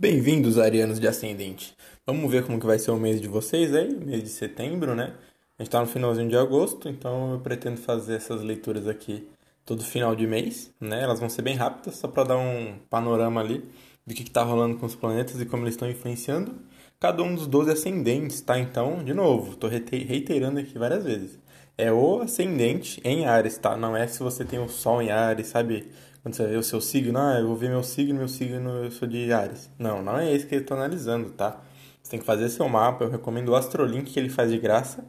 Bem-vindos, arianos de ascendente. Vamos ver como que vai ser o mês de vocês aí, mês de setembro, né? A gente tá no finalzinho de agosto, então eu pretendo fazer essas leituras aqui todo final de mês, né? Elas vão ser bem rápidas, só para dar um panorama ali do que, que tá rolando com os planetas e como eles estão influenciando cada um dos 12 ascendentes, tá? Então, de novo, tô reiterando aqui várias vezes. É o ascendente em Ares, tá? Não é se você tem o Sol em Ares, sabe? Quando você vê o seu signo, ah, eu vou ver meu signo, meu signo, eu sou de Ares. Não, não é esse que eu estou analisando, tá? Você tem que fazer seu mapa, eu recomendo o Astrolink que ele faz de graça.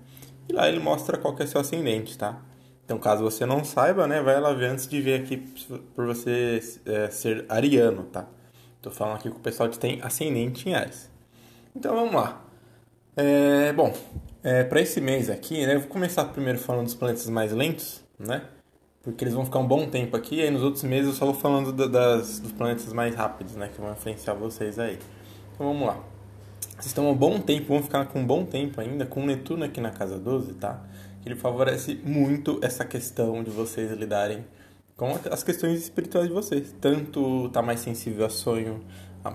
E lá ele mostra qual que é seu ascendente, tá? Então, caso você não saiba, né, vai lá ver antes de ver aqui por você é, ser ariano, tá? Tô falando aqui com o pessoal que tem ascendente em Ares. Então, vamos lá. É, bom, é, para esse mês aqui, né, eu vou começar primeiro falando dos planetas mais lentos, né? Porque eles vão ficar um bom tempo aqui, e aí nos outros meses eu só vou falando das, dos planetas mais rápidos, né, que vão influenciar vocês aí. Então vamos lá. Vocês estão um bom tempo, vão ficar com um bom tempo ainda, com Netuno aqui na casa 12, tá? Ele favorece muito essa questão de vocês lidarem com as questões espirituais de vocês. Tanto tá mais sensível a sonho,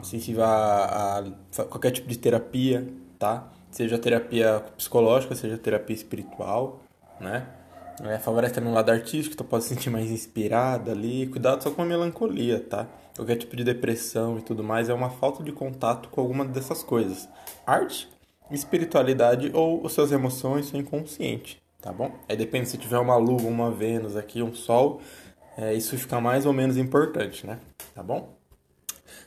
sensível a, a qualquer tipo de terapia, tá? Seja terapia psicológica, seja terapia espiritual, né? É, favorece também o lado artístico, então pode se sentir mais inspirada ali. Cuidado só com a melancolia, tá? Qualquer tipo de depressão e tudo mais é uma falta de contato com alguma dessas coisas. Arte, espiritualidade ou as suas emoções, seu inconsciente, tá bom? Aí depende se tiver uma lua, uma Vênus aqui, um Sol, é, isso fica mais ou menos importante, né? Tá bom?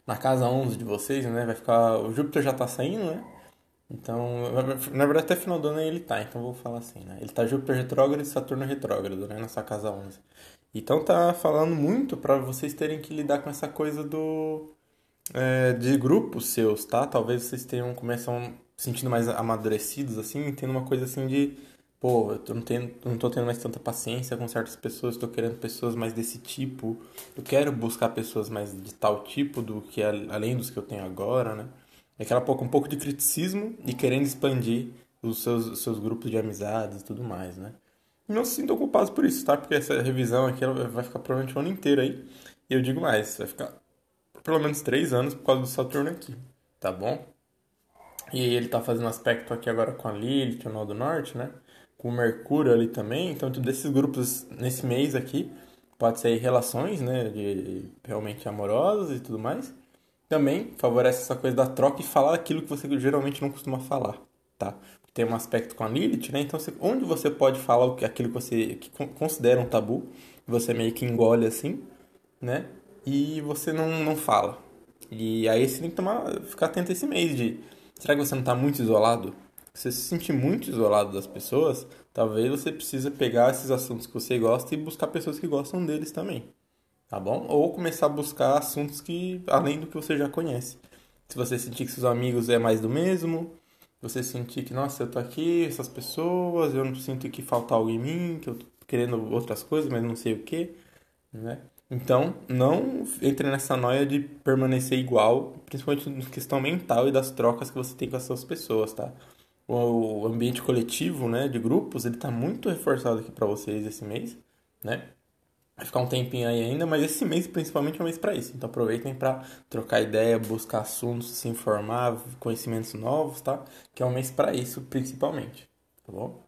Na casa 11 de vocês, né, vai ficar... O Júpiter já tá saindo, né? Então, na verdade, até final do ano ele tá, então vou falar assim, né? Ele tá Júpiter retrógrado e Saturno retrógrado, né? Nessa casa 11. Então tá falando muito para vocês terem que lidar com essa coisa do... É, de grupos seus, tá? Talvez vocês tenham, começam sentindo mais amadurecidos, assim, tendo uma coisa assim de... Pô, eu não, tenho, não tô tendo mais tanta paciência com certas pessoas, tô querendo pessoas mais desse tipo. Eu quero buscar pessoas mais de tal tipo do que além dos que eu tenho agora, né? É aquela pouco, um pouco de criticismo e querendo expandir os seus, os seus grupos de amizades e tudo mais, né? Não se sintam culpados por isso, tá? Porque essa revisão aqui ela vai ficar provavelmente o ano inteiro aí. E eu digo mais, vai ficar pelo menos três anos por causa do Saturno aqui, tá bom? E ele tá fazendo aspecto aqui agora com a Lilith, o Nó do Norte, né? Com o Mercúrio ali também. Então, desses grupos nesse mês aqui, pode ser relações, né? De realmente amorosas e tudo mais também favorece essa coisa da troca e falar aquilo que você geralmente não costuma falar, tá? Tem um aspecto com a Lilith, né? Então, onde você pode falar aquilo que você que considera um tabu, você meio que engole assim, né? E você não, não fala. E aí você tem que tomar, ficar atento esse mês de... Será que você não está muito isolado? Se você se sentir muito isolado das pessoas, talvez você precise pegar esses assuntos que você gosta e buscar pessoas que gostam deles também tá bom? Ou começar a buscar assuntos que além do que você já conhece. Se você sentir que seus amigos é mais do mesmo, você sentir que, nossa, eu tô aqui, essas pessoas, eu não sinto que falta algo em mim, que eu tô querendo outras coisas, mas não sei o que, né? Então, não entre nessa noia de permanecer igual, principalmente na questão mental e das trocas que você tem com essas pessoas, tá? O ambiente coletivo, né, de grupos, ele tá muito reforçado aqui para vocês esse mês, né? Vai ficar um tempinho aí ainda, mas esse mês principalmente é um mês para isso. Então aproveitem para trocar ideia, buscar assuntos, se informar, conhecimentos novos, tá? Que é um mês para isso principalmente, tá bom?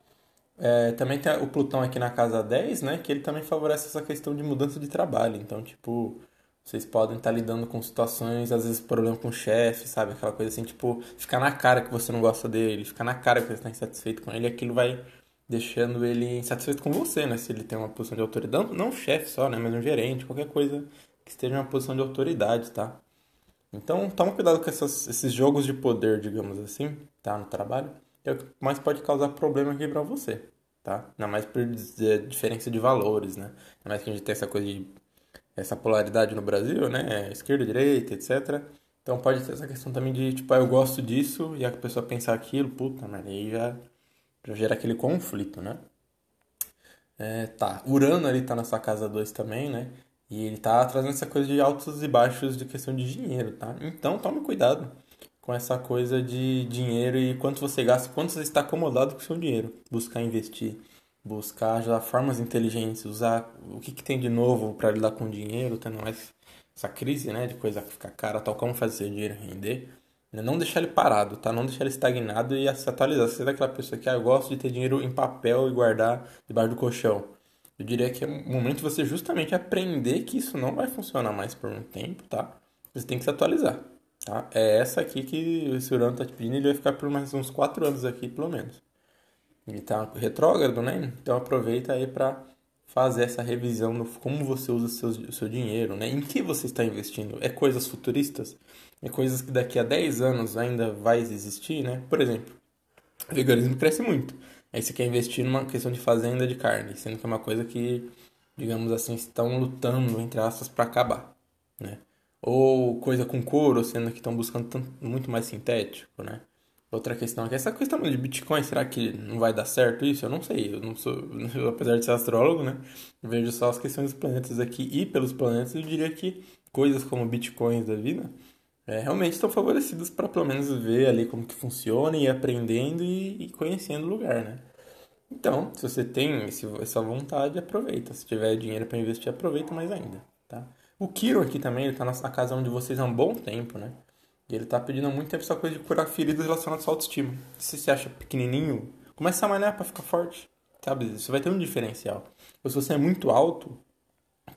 É, também tem o Plutão aqui na casa 10, né? Que ele também favorece essa questão de mudança de trabalho. Então, tipo, vocês podem estar tá lidando com situações, às vezes problema com o chefe, sabe? Aquela coisa assim, tipo, ficar na cara que você não gosta dele, ficar na cara que você está insatisfeito com ele, aquilo vai deixando ele insatisfeito com você, né? Se ele tem uma posição de autoridade, não, um chefe só, né? Mas um gerente, qualquer coisa que esteja em uma posição de autoridade, tá? Então, toma cuidado com essas, esses jogos de poder, digamos assim, tá? No trabalho. É o que mais pode causar problema aqui pra você, tá? Ainda mais por diferença de valores, né? Ainda mais que a gente tem essa coisa de... Essa polaridade no Brasil, né? Esquerda, direita, etc. Então pode ter essa questão também de, tipo, ah, eu gosto disso e a pessoa pensar aquilo, puta, mas aí já para gerar aquele conflito, né? É, tá, Urano ali tá nessa casa 2 também, né? E ele tá trazendo essa coisa de altos e baixos de questão de dinheiro, tá? Então tome cuidado com essa coisa de dinheiro e quanto você gasta, quanto você está acomodado com o seu dinheiro. Buscar investir, buscar já formas inteligentes, usar o que, que tem de novo para lidar com dinheiro, tendo mais essa crise, né, de coisa ficar cara, tal, como fazer dinheiro render, não deixar ele parado, tá? Não deixar ele estagnado e se atualizar. Você é daquela pessoa que ah, eu gosto de ter dinheiro em papel e guardar debaixo do colchão. Eu diria que é o momento de você justamente aprender que isso não vai funcionar mais por um tempo, tá? Você tem que se atualizar, tá? É essa aqui que o Urano tá te pedindo, ele vai ficar por mais uns 4 anos aqui, pelo menos. Ele tá retrógrado, né? Então aproveita aí para fazer essa revisão no como você usa seu, o seu dinheiro, né? Em que você está investindo? É coisas futuristas? É coisas que daqui a 10 anos ainda vai existir, né? Por exemplo, o veganismo cresce muito. Aí você quer investir numa questão de fazenda de carne, sendo que é uma coisa que, digamos assim, estão lutando, entre aspas, para acabar, né? Ou coisa com couro, sendo que estão buscando tanto, muito mais sintético, né? Outra questão aqui, essa questão de Bitcoin, será que não vai dar certo isso? Eu não sei, eu não sou, apesar de ser astrólogo, né? vejo só as questões dos planetas aqui e pelos planetas, eu diria que coisas como Bitcoins da vida é, realmente estão favorecidas para pelo menos ver ali como que funciona e aprendendo e, e conhecendo o lugar, né? Então, se você tem esse, essa vontade, aproveita. Se tiver dinheiro para investir, aproveita mais ainda, tá? O Kiro aqui também, ele tá na casa onde vocês há um bom tempo, né? E ele tá pedindo há muito tempo essa coisa de curar feridas relacionadas à autoestima. Se você acha pequenininho, começa a malhar pra ficar forte. Sabe? Isso vai ter um diferencial. Ou se você é muito alto,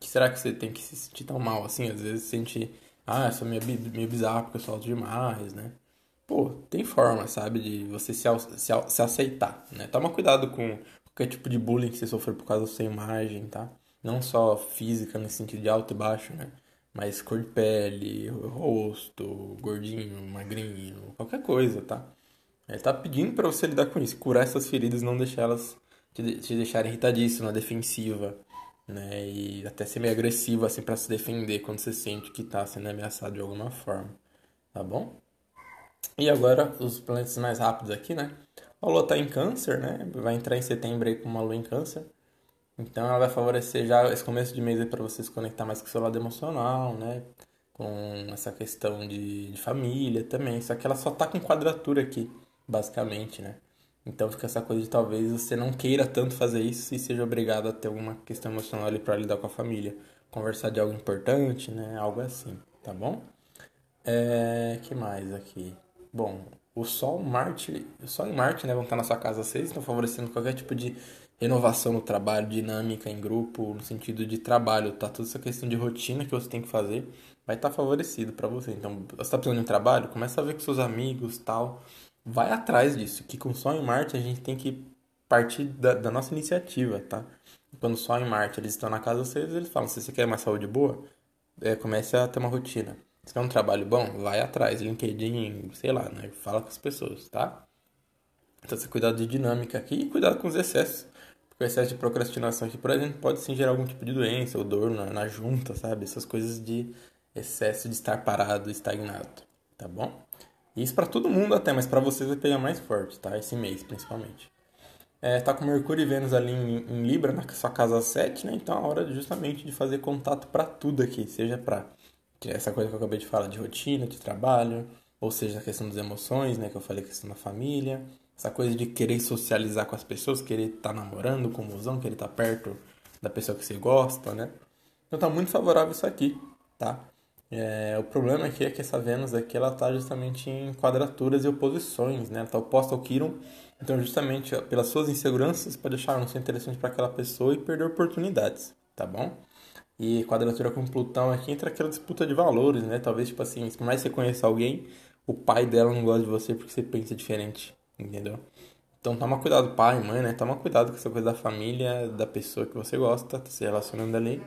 que será que você tem que se sentir tão mal assim? Às vezes sente, ah, sou meio, meio bizarro porque eu sou alto demais, né? Pô, tem forma, sabe, de você se, se, se aceitar, né? Toma cuidado com qualquer tipo de bullying que você sofreu por causa da sua imagem, tá? Não só física, no sentido de alto e baixo, né? Mas cor de pele, rosto, gordinho, magrinho, qualquer coisa, tá? Ele tá pedindo para você lidar com isso, curar essas feridas, não deixar elas te, te deixarem irritadíssima, defensiva, né? E até ser meio agressivo assim para se defender quando você sente que tá sendo ameaçado de alguma forma, tá bom? E agora os planetas mais rápidos aqui, né? A Lua tá em Câncer, né? Vai entrar em setembro aí com uma Lua em Câncer. Então ela vai favorecer já esse começo de mês para você se conectar mais com o seu lado emocional, né? Com essa questão de, de família também. Só que ela só tá com quadratura aqui, basicamente, né? Então fica essa coisa de talvez você não queira tanto fazer isso e seja obrigado a ter alguma questão emocional ali para lidar com a família. Conversar de algo importante, né? Algo assim, tá bom? É... que mais aqui? Bom, o Sol, Marte, o Sol Marte, né, vão estar na sua casa 6, estão favorecendo qualquer tipo de renovação no trabalho, dinâmica em grupo, no sentido de trabalho, tá? Toda essa questão de rotina que você tem que fazer vai estar favorecido para você. Então, você está precisando de um trabalho, começa a ver com seus amigos, tal. Vai atrás disso, que com Sol em Marte a gente tem que partir da, da nossa iniciativa, tá? Quando Sol em Marte eles estão na casa 6, eles falam, se você quer mais saúde boa, é, comece a ter uma rotina. Se quer um trabalho bom, vai atrás, LinkedIn, sei lá, né? Fala com as pessoas, tá? Então, você cuidado de dinâmica aqui e cuidado com os excessos o excesso de procrastinação aqui, por exemplo, pode sim gerar algum tipo de doença ou dor na, na junta, sabe? Essas coisas de excesso de estar parado, estagnado, tá bom? Isso para todo mundo até, mas para vocês vai pegar mais forte, tá? Esse mês, principalmente. É, tá com Mercúrio e Vênus ali em, em, Libra, na sua casa 7, né? Então é hora justamente de fazer contato para tudo aqui, seja para essa coisa que eu acabei de falar de rotina, de trabalho, ou seja, a questão das emoções, né, que eu falei, a questão da família, essa coisa de querer socializar com as pessoas, querer estar tá namorando com o mozão, querer estar tá perto da pessoa que você gosta, né? Então tá muito favorável isso aqui, tá? É, o problema aqui é que essa Vênus aqui, ela tá justamente em quadraturas e oposições, né? Ela tá oposta ao Quiron, então justamente pelas suas inseguranças pode achar não ser interessante para aquela pessoa e perder oportunidades, tá bom? E quadratura com Plutão aqui entra aquela disputa de valores, né? Talvez, tipo assim, se mais você conhecer alguém, o pai dela não gosta de você porque você pensa diferente entendeu? Então toma cuidado, pai, mãe, né? Toma cuidado com essa coisa da família, da pessoa que você gosta, tá se relacionando ali.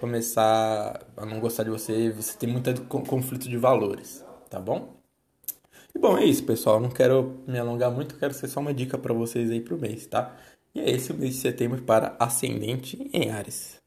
Começar a não gostar de você, você tem muito conflito de valores, tá bom? E bom, é isso, pessoal. Não quero me alongar muito, quero ser só uma dica para vocês aí pro mês, tá? E é esse o mês de setembro para Ascendente em Ares.